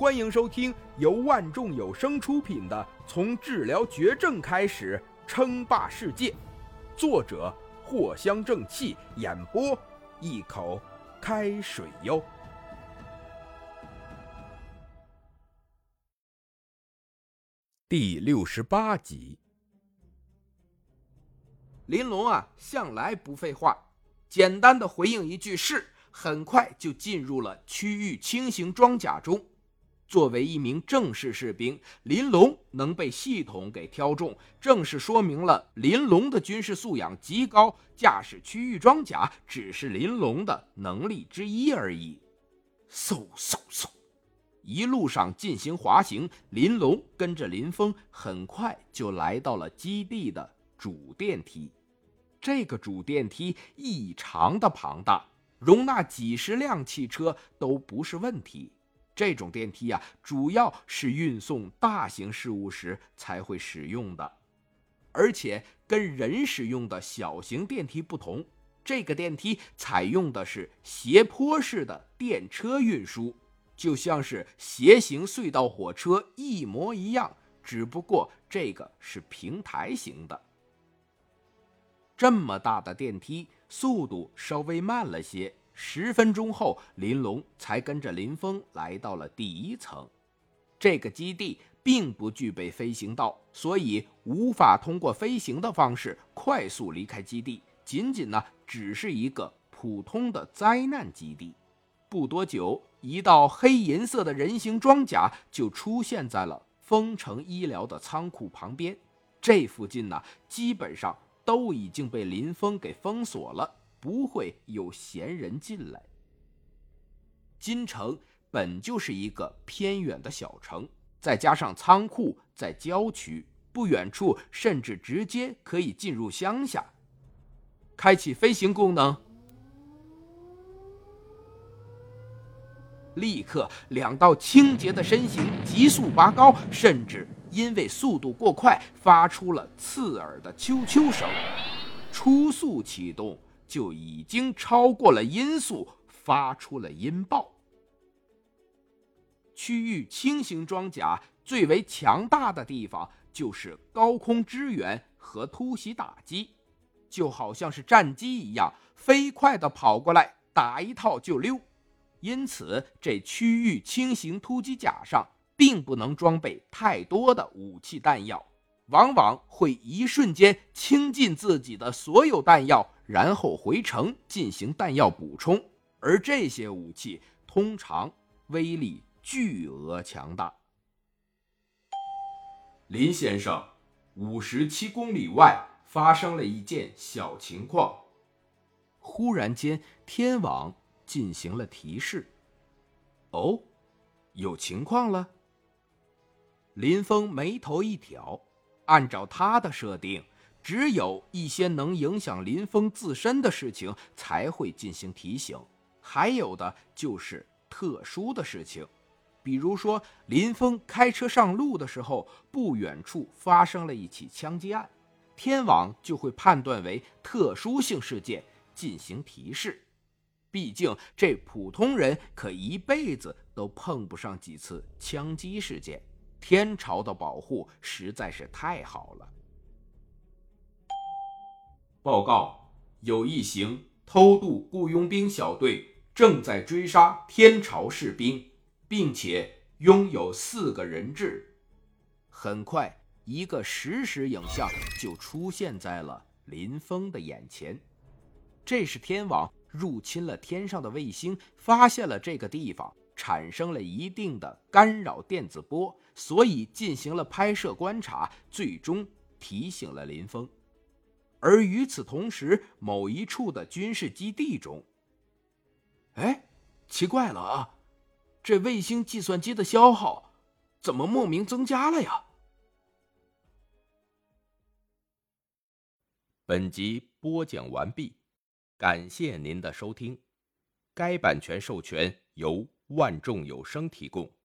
欢迎收听由万众有声出品的《从治疗绝症开始称霸世界》，作者藿香正气，演播一口开水哟。第六十八集，林龙啊，向来不废话，简单的回应一句“是”，很快就进入了区域轻型装甲中。作为一名正式士兵，林龙能被系统给挑中，正是说明了林龙的军事素养极高。驾驶区域装甲只是林龙的能力之一而已。嗖嗖嗖。一路上进行滑行，林龙跟着林峰，很快就来到了基地的主电梯。这个主电梯异常的庞大，容纳几十辆汽车都不是问题。这种电梯啊，主要是运送大型事物时才会使用的，而且跟人使用的小型电梯不同，这个电梯采用的是斜坡式的电车运输。就像是斜行隧道火车一模一样，只不过这个是平台型的。这么大的电梯，速度稍微慢了些。十分钟后，林龙才跟着林峰来到了第一层。这个基地并不具备飞行道，所以无法通过飞行的方式快速离开基地。仅仅呢，只是一个普通的灾难基地。不多久。一道黑银色的人形装甲就出现在了丰城医疗的仓库旁边。这附近呢，基本上都已经被林峰给封锁了，不会有闲人进来。金城本就是一个偏远的小城，再加上仓库在郊区，不远处甚至直接可以进入乡下。开启飞行功能。立刻，两道清洁的身形急速拔高，甚至因为速度过快，发出了刺耳的啾啾声。初速启动就已经超过了音速，发出了音爆。区域轻型装甲最为强大的地方就是高空支援和突袭打击，就好像是战机一样，飞快地跑过来，打一套就溜。因此，这区域轻型突击甲上并不能装备太多的武器弹药，往往会一瞬间倾尽自己的所有弹药，然后回城进行弹药补充。而这些武器通常威力巨额强大。林先生，五十七公里外发生了一件小情况。忽然间，天网。进行了提示。哦，有情况了。林峰眉头一挑，按照他的设定，只有一些能影响林峰自身的事情才会进行提醒，还有的就是特殊的事情，比如说林峰开车上路的时候，不远处发生了一起枪击案，天网就会判断为特殊性事件，进行提示。毕竟，这普通人可一辈子都碰不上几次枪击事件。天朝的保护实在是太好了。报告，有一行偷渡雇佣兵小队正在追杀天朝士兵，并且拥有四个人质。很快，一个实时影像就出现在了林峰的眼前。这是天网。入侵了天上的卫星，发现了这个地方，产生了一定的干扰电子波，所以进行了拍摄观察，最终提醒了林峰。而与此同时，某一处的军事基地中，哎，奇怪了啊，这卫星计算机的消耗怎么莫名增加了呀？本集播讲完毕。感谢您的收听，该版权授权由万众有声提供。